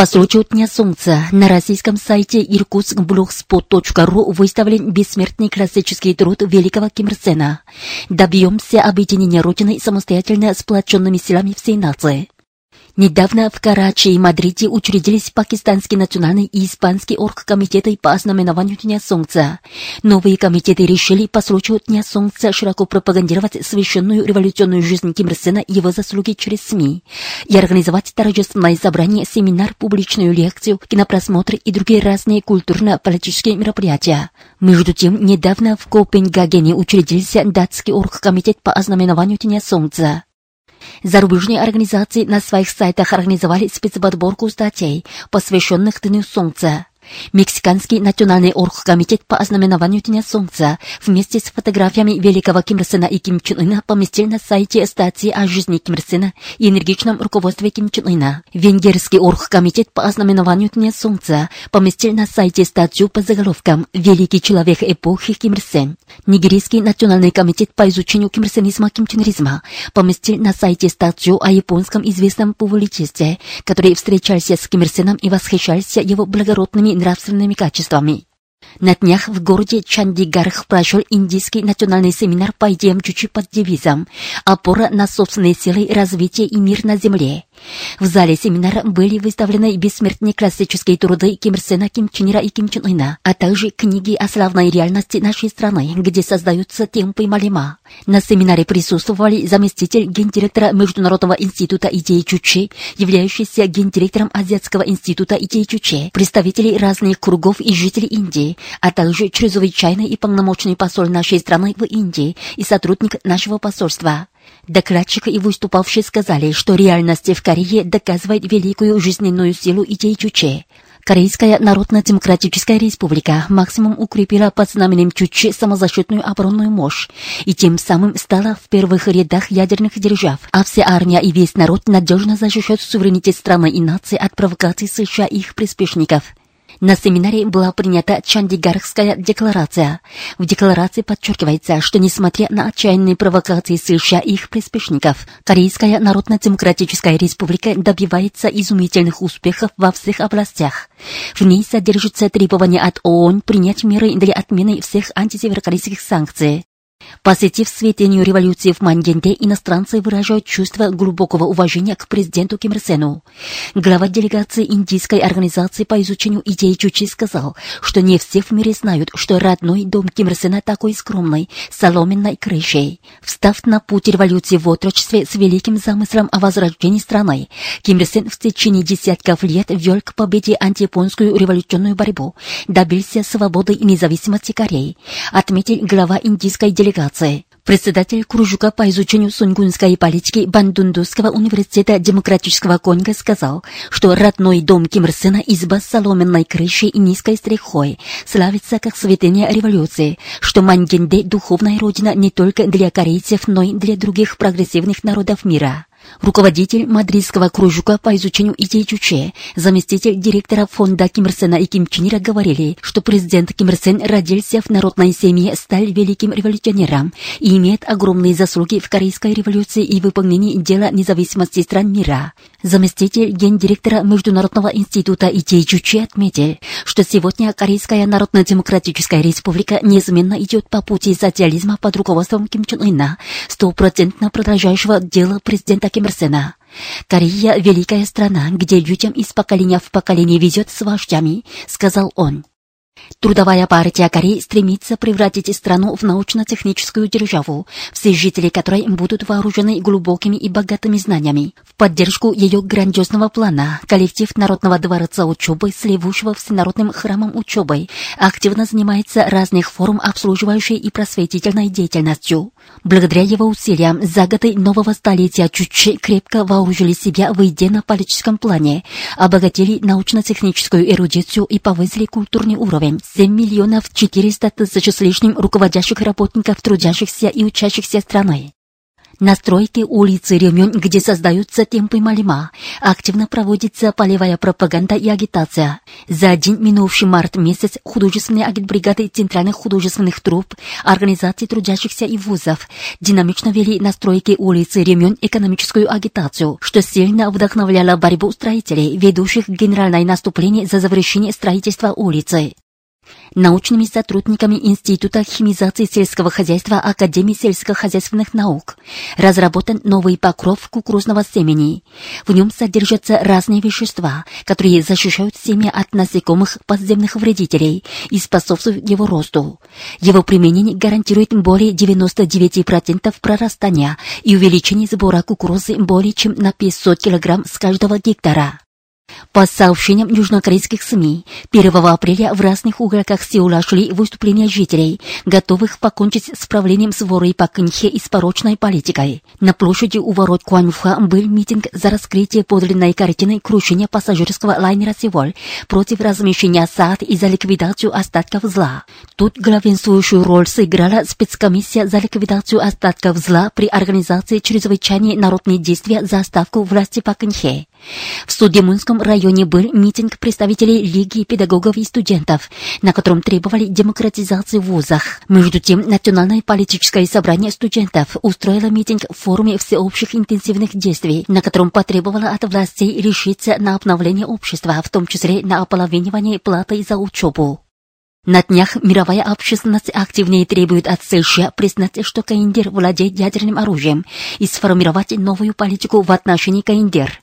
По случаю Дня Солнца на российском сайте irkutskblogspot.ru выставлен бессмертный классический труд великого Ким Ир Сена. Добьемся объединения Родины самостоятельно сплоченными силами всей нации. Недавно в Карачи и Мадриде учредились пакистанский национальный и испанский оргкомитеты по ознаменованию Дня Солнца. Новые комитеты решили по случаю Дня Солнца широко пропагандировать священную революционную жизнь Ким Ир Сена и его заслуги через СМИ и организовать торжественное собрание, семинар, публичную лекцию, кинопросмотры и другие разные культурно-политические мероприятия. Между тем, недавно в Копенгагене учредился датский оргкомитет по ознаменованию Дня Солнца. Зарубежные организации на своих сайтах организовали спецподборку статей, посвященных Дню Солнца. Мексиканский национальный оргкомитет по ознаменованию Дня Солнца вместе с фотографиями великого Ким Ир Сена и Ким Чен Ына поместил на сайте статьи о жизни Ким Ир Сена и энергичном руководстве Ким Чен Ына. Венгерский оргкомитет по ознаменованию Дня Солнца поместил на сайте статью по заголовкам «Великий человек эпохи Ким Ир Сен». Нигерийский национальный комитет по изучению кимрсенизма Ким Чен Иризма поместил на сайте статью о японском известном публицисте, который встречался с Ким Ир Сеном и восхищался его благородными нравственными качествами. На днях в городе Чандигарх прошел индийский национальный семинар по идеям Чучи под девизом «Опора на собственные силы, развитие и мир на земле». В зале семинара были выставлены бессмертные классические труды Ким Сена, Ким Чен Ира и Ким Чен Ына, а также книги о славной реальности нашей страны, где создаются темпы Малима. На семинаре присутствовали заместитель гендиректора Международного института идеи Чучи, являющийся гендиректором Азиатского института идеи Чучи, представители разных кругов и жители Индии, а также чрезвычайный и полномочный посол нашей страны в Индии и сотрудник нашего посольства. Докладчик и выступавшие сказали, что реальность в Корее доказывает великую жизненную силу идей Чуче. Корейская Народно-Демократическая Республика максимум укрепила под знаменем Чуче самозащитную оборонную мощь и тем самым стала в первых рядах ядерных держав, а вся армия и весь народ надежно защищают суверенитет страны и нации от провокаций США и их приспешников. На семинаре была принята Чандигархская декларация. В декларации подчеркивается, что несмотря на отчаянные провокации США и их приспешников, Корейская Народно-Демократическая Республика добивается изумительных успехов во всех областях. В ней содержится требование от ООН принять меры для отмены всех антисеверокорейских санкций. Посетив святыню революции в Мангенде, иностранцы выражают чувство глубокого уважения к президенту Ким Ир Сену. Глава делегации индийской организации по изучению идей Чучи сказал, что не все в мире знают, что родной дом Ким Ир Сена такой скромный, соломенной крышей. Встав на путь революции в отрочестве с великим замыслом о возрождении страны, Ким Ир Сен в течение десятков лет вел к победе антияпонскую революционную борьбу, добился свободы и независимости Кореи, отметил глава индийской делегации делегации. Председатель кружка по изучению сунгунской политики Бандундусского университета Демократического Конго сказал, что родной дом Ким Ир Сена изба с соломенной крышей и низкой стрихой славится как святыня революции, что Мангенде – духовная родина не только для корейцев, но и для других прогрессивных народов мира. Руководитель мадридского кружка по изучению идей Чуче, заместитель директора фонда Ким Ир Сена и Ким Чен Ира говорили, что президент Ким Ир Сен родился в народной семье, стал великим революционером и имеет огромные заслуги в Корейской революции и выполнении дела независимости стран мира. Заместитель гендиректора Международного института идей Чуче отметил, что сегодня Корейская Народно-Демократическая Республика неизменно идет по пути социализма под руководством Ким Чен Ына, стопроцентно продолжающего дело президента Ким Ир Сена. Корея – великая страна, где людям из поколения в поколение везет с вождями, сказал он. Трудовая партия Кореи стремится превратить страну в научно-техническую державу, все жители которой будут вооружены глубокими и богатыми знаниями. В поддержку ее грандиозного плана коллектив Народного дворца учебы, сливущего всенародным храмом учебы, активно занимается разных форм обслуживающей и просветительной деятельностью. Благодаря его усилиям за годы нового столетия Чучи крепко вооружили себя в идейно-политическом плане, обогатили научно-техническую эрудицию и повысили культурный уровень условиям 7 миллионов 400 тысяч с лишним руководящих работников, трудящихся и учащихся страны. На стройке улицы Ремен, где создаются темпы Малима, активно проводится полевая пропаганда и агитация. За один минувший март месяц художественные агитбригады центральных художественных труп, организаций трудящихся и вузов динамично вели на стройке улицы Ремен экономическую агитацию, что сильно вдохновляло борьбу строителей, ведущих генеральное наступление за завершение строительства улицы научными сотрудниками Института химизации сельского хозяйства Академии сельскохозяйственных наук разработан новый покров кукурузного семени. В нем содержатся разные вещества, которые защищают семя от насекомых подземных вредителей и способствуют его росту. Его применение гарантирует более 99% прорастания и увеличение сбора кукурузы более чем на 500 кг с каждого гектара. По сообщениям южнокорейских СМИ, 1 апреля в разных уголках Сеула шли выступления жителей, готовых покончить с правлением своры по Кынхе и с порочной политикой. На площади у ворот Куаньфа был митинг за раскрытие подлинной картины крушения пассажирского лайнера «Севоль» против размещения САД и за ликвидацию остатков зла. Тут главенствующую роль сыграла спецкомиссия за ликвидацию остатков зла при организации чрезвычайной народные действия за оставку власти по Кынхе. В Судемунском районе был митинг представителей Лиги педагогов и студентов, на котором требовали демократизации в вузах. Между тем, Национальное политическое собрание студентов устроило митинг в форуме всеобщих интенсивных действий, на котором потребовало от властей решиться на обновление общества, в том числе на ополовинивание платы за учебу. На днях мировая общественность активнее требует от США признать, что Каиндер владеет ядерным оружием и сформировать новую политику в отношении Каиндер.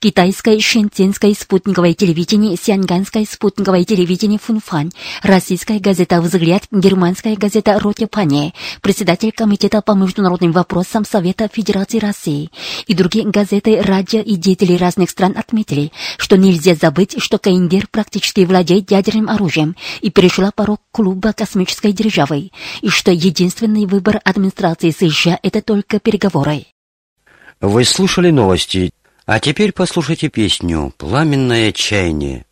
Китайское шэньцзинское спутниковое телевидение, сианганское спутниковое телевидение Фунфань, российская газета «Взгляд», германская газета «Ротепане», председатель Комитета по международным вопросам Совета Федерации России и другие газеты, радио и деятели разных стран отметили, что нельзя забыть, что Каиндер практически владеет ядерным оружием и перешла порог клуба космической державы, и что единственный выбор администрации США – это только переговоры. Вы слушали новости а теперь послушайте песню «Пламенное чаяние».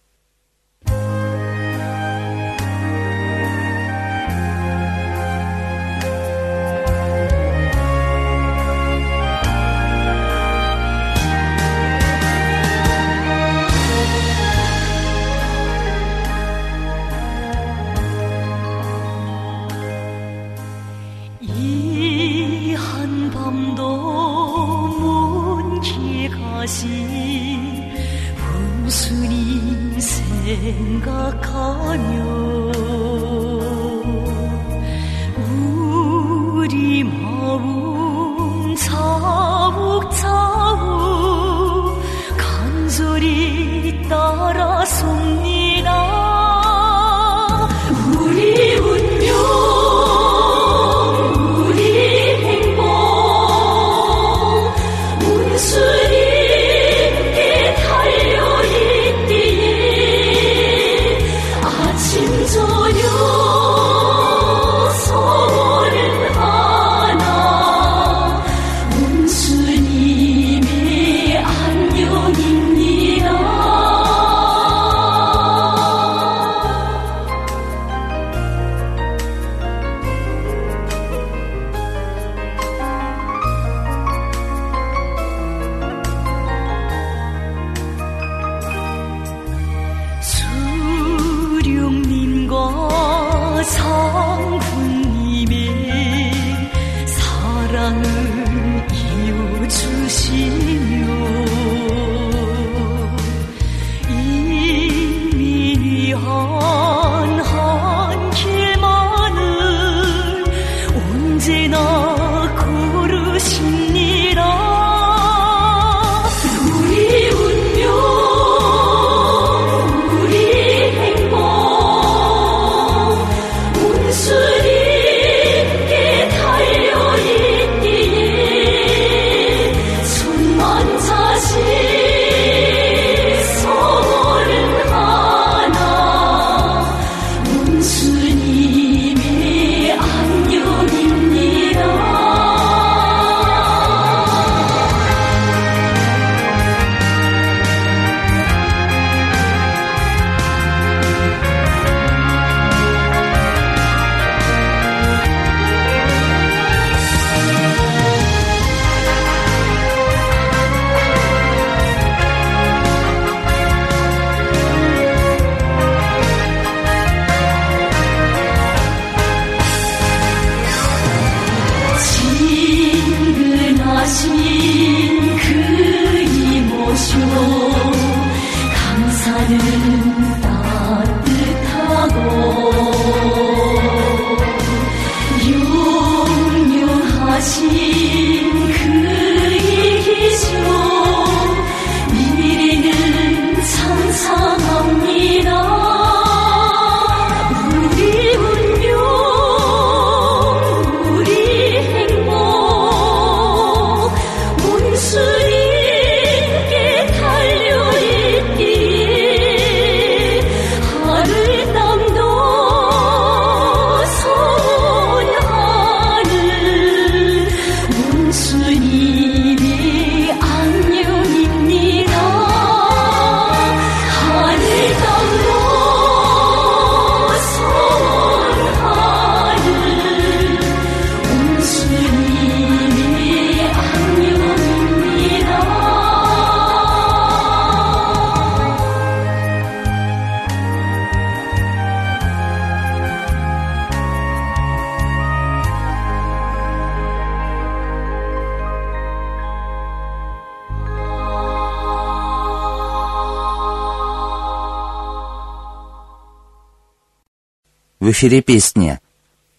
Эфире песня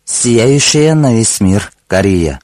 «Сияющая на весь мир Корея».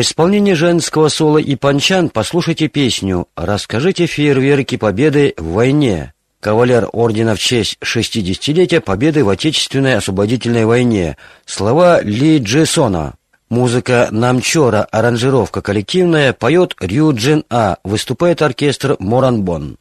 В исполнении женского соло и панчан послушайте песню «Расскажите фейерверки победы в войне». Кавалер ордена в честь 60-летия победы в Отечественной освободительной войне. Слова Ли Джесона. Музыка Намчора, аранжировка коллективная, поет Рю Джин А, выступает оркестр Моранбон.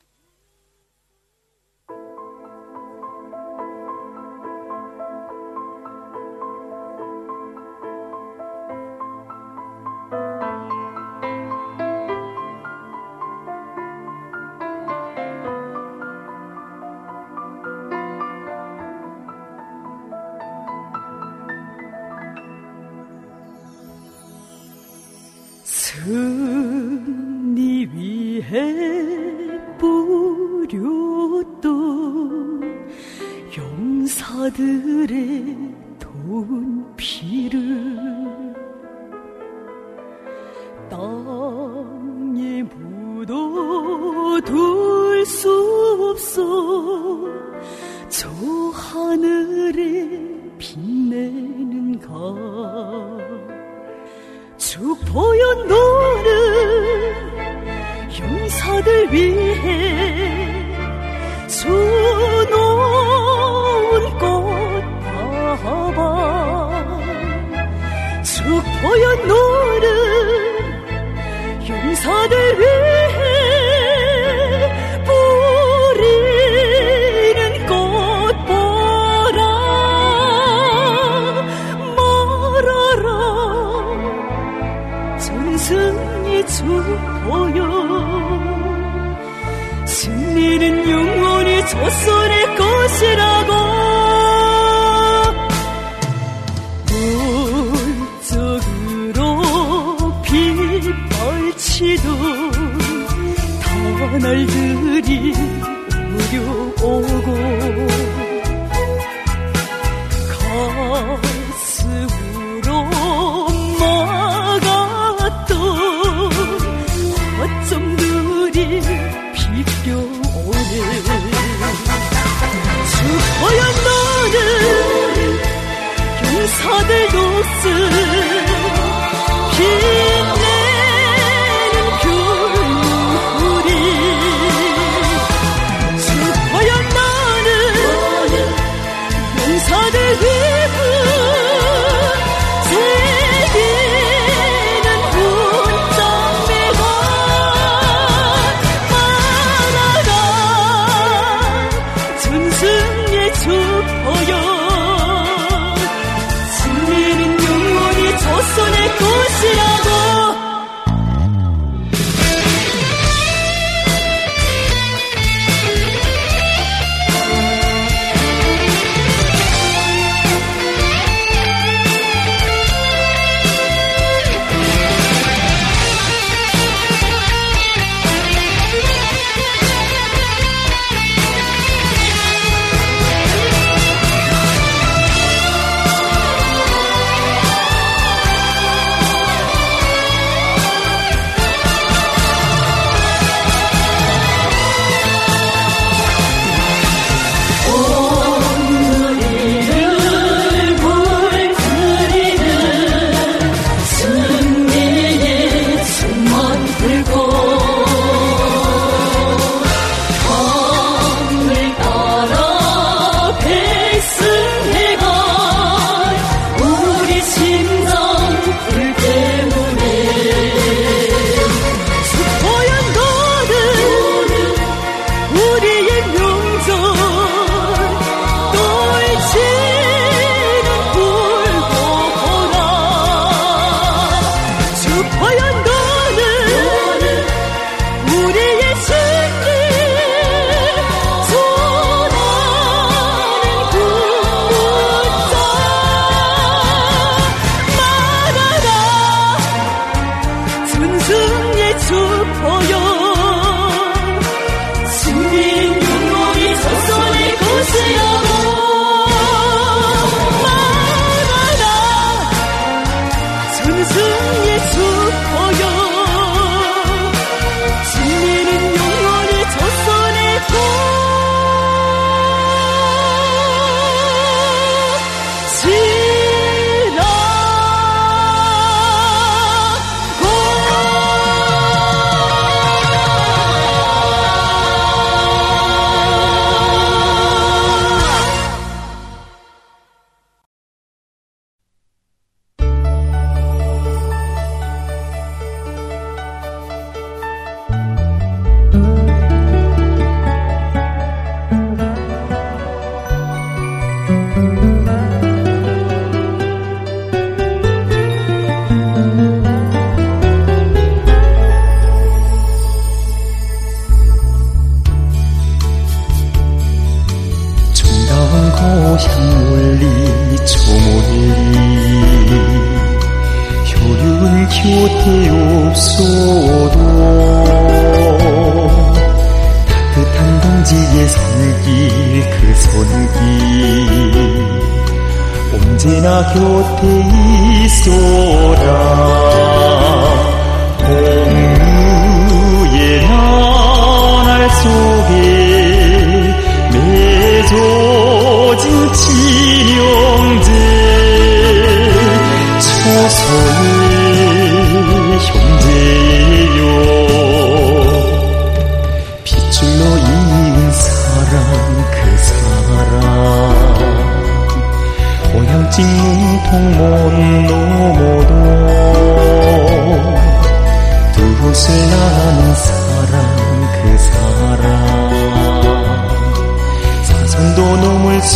Oh. 死。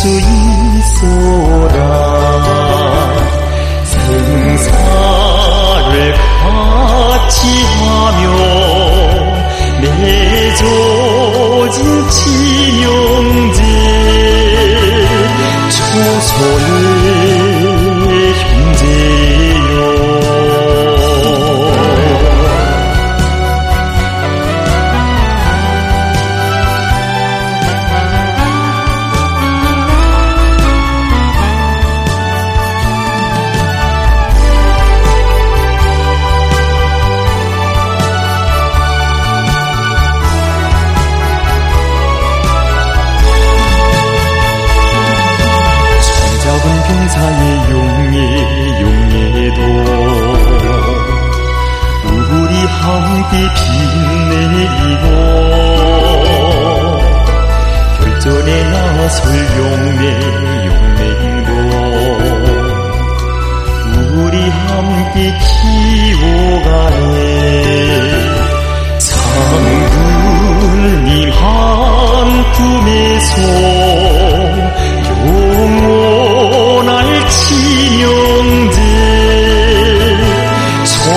sunyi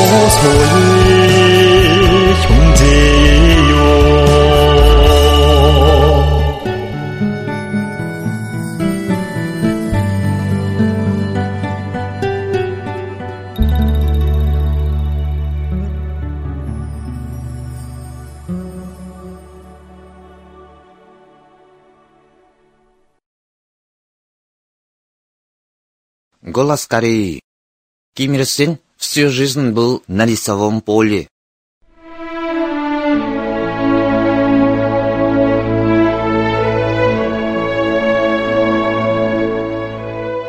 소소히 형제요 골라스카리 김일신 всю жизнь был на рисовом поле.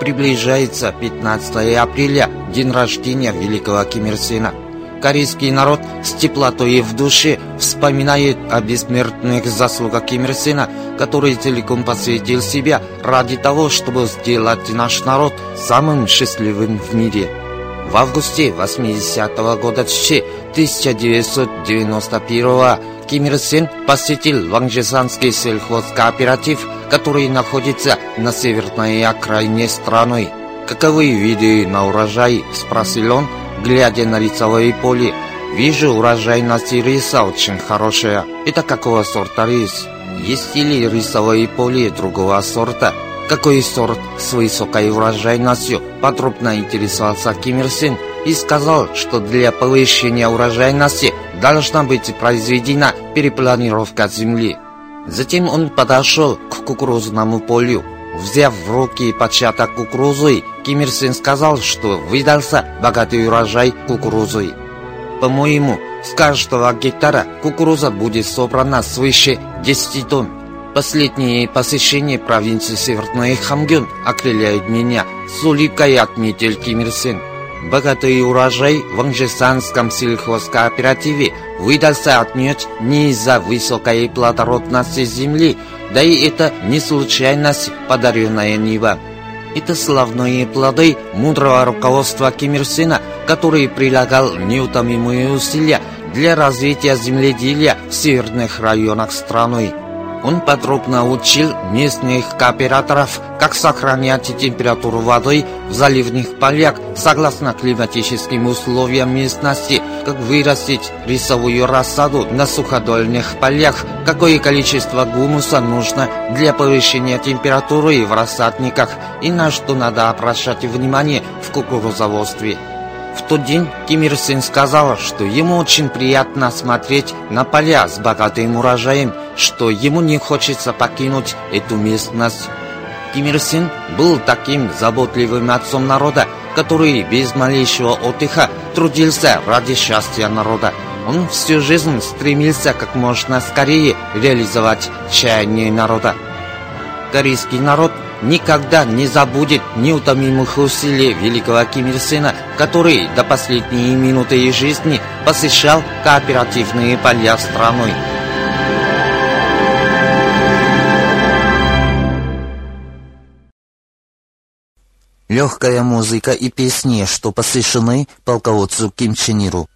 Приближается 15 апреля, день рождения великого Ким Ир Сена. Корейский народ с теплотой в душе вспоминает о бессмертных заслугах Ким Ир Сена, который целиком посвятил себя ради того, чтобы сделать наш народ самым счастливым в мире. В августе 80-го года 1991 Ким Ир Сен посетил Ванжесанский сельхозкооператив, который находится на северной окраине страны. «Каковы виды на урожай?» – спросил он, глядя на рисовое поле. «Вижу, урожайность риса очень хорошая. Это какого сорта рис?» «Есть ли рисовое поле другого сорта?» «Какой сорт с высокой урожайностью?» Подробно интересовался Ким Ир Сен и сказал, что для повышения урожайности должна быть произведена перепланировка земли. Затем он подошел к кукурузному полю. Взяв в руки початок кукурузы, Ким Ир Сен сказал, что выдался богатый урожай кукурузы. По-моему, с каждого гектара кукуруза будет собрана свыше 10 тонн. Последнее посещение провинции Северный Хамгён окрыляет меня, с улыбкой отметил Ким Ир Сен. Богатый урожай в Анжесанском сельхозкооперативе выдался отнюдь не из-за высокой плодородности земли, да и это не случайность, подаренная Нива. Это славные плоды мудрого руководства Ким Ир Сена, который прилагал неутомимые усилия для развития земледелия в северных районах страны. Он подробно учил местных кооператоров, как сохранять температуру воды в заливных полях согласно климатическим условиям местности, как вырастить рисовую рассаду на суходольных полях, какое количество гумуса нужно для повышения температуры в рассадниках и на что надо обращать внимание в кукурузоводстве. В тот день Ким Ир Сен сказал, что ему очень приятно смотреть на поля с богатым урожаем, что ему не хочется покинуть эту местность. Ким Ир Сен был таким заботливым отцом народа, который без малейшего отдыха трудился ради счастья народа. Он всю жизнь стремился как можно скорее реализовать чаяние народа. Корейский народ никогда не забудет неутомимых усилий великого Ким Ир Сена, который до последней минуты жизни посещал кооперативные поля страной. Легкая музыка и песни, что посвящены полководцу Ким Чен Иру.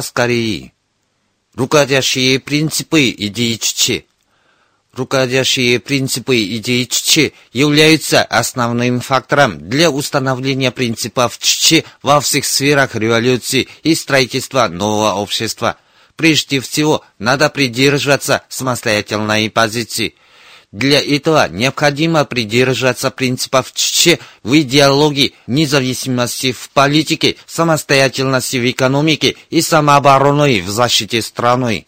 Голос Кореи. Руководящие принципы идеи. Руководящие принципы идеи Чичи являются основным фактором для установления принципов Чичи во всех сферах революции и строительства нового общества. Прежде всего, надо придерживаться самостоятельной позиции. Для этого необходимо придерживаться принципов ЧЧ в идеологии независимости в политике, самостоятельности в экономике и самообороны в защите страны.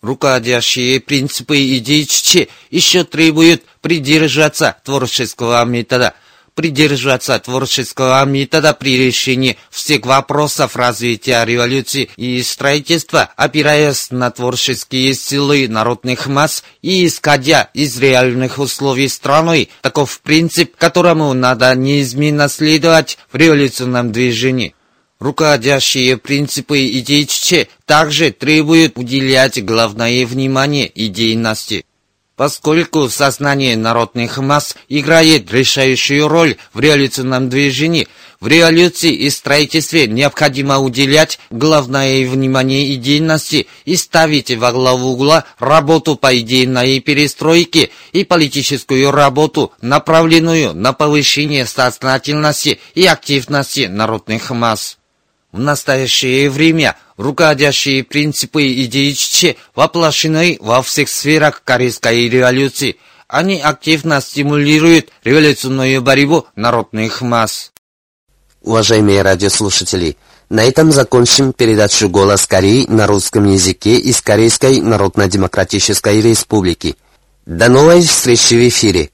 Руководящие принципы идей ЧЧ еще требуют придерживаться творческого метода – придерживаться творческого метода при решении всех вопросов развития революции и строительства, опираясь на творческие силы народных масс и исходя из реальных условий страны. Таков принцип, которому надо неизменно следовать в революционном движении. Руководящие принципы идей также требуют уделять главное внимание идейности поскольку сознание народных масс играет решающую роль в революционном движении. В революции и строительстве необходимо уделять главное внимание идейности и ставить во главу угла работу по идейной перестройке и политическую работу, направленную на повышение сознательности и активности народных масс. В настоящее время руководящие принципы идеи воплощены во всех сферах Корейской революции. Они активно стимулируют революционную борьбу народных масс. Уважаемые радиослушатели, на этом закончим передачу «Голос Кореи» на русском языке из Корейской Народно-Демократической Республики. До новой встречи в эфире!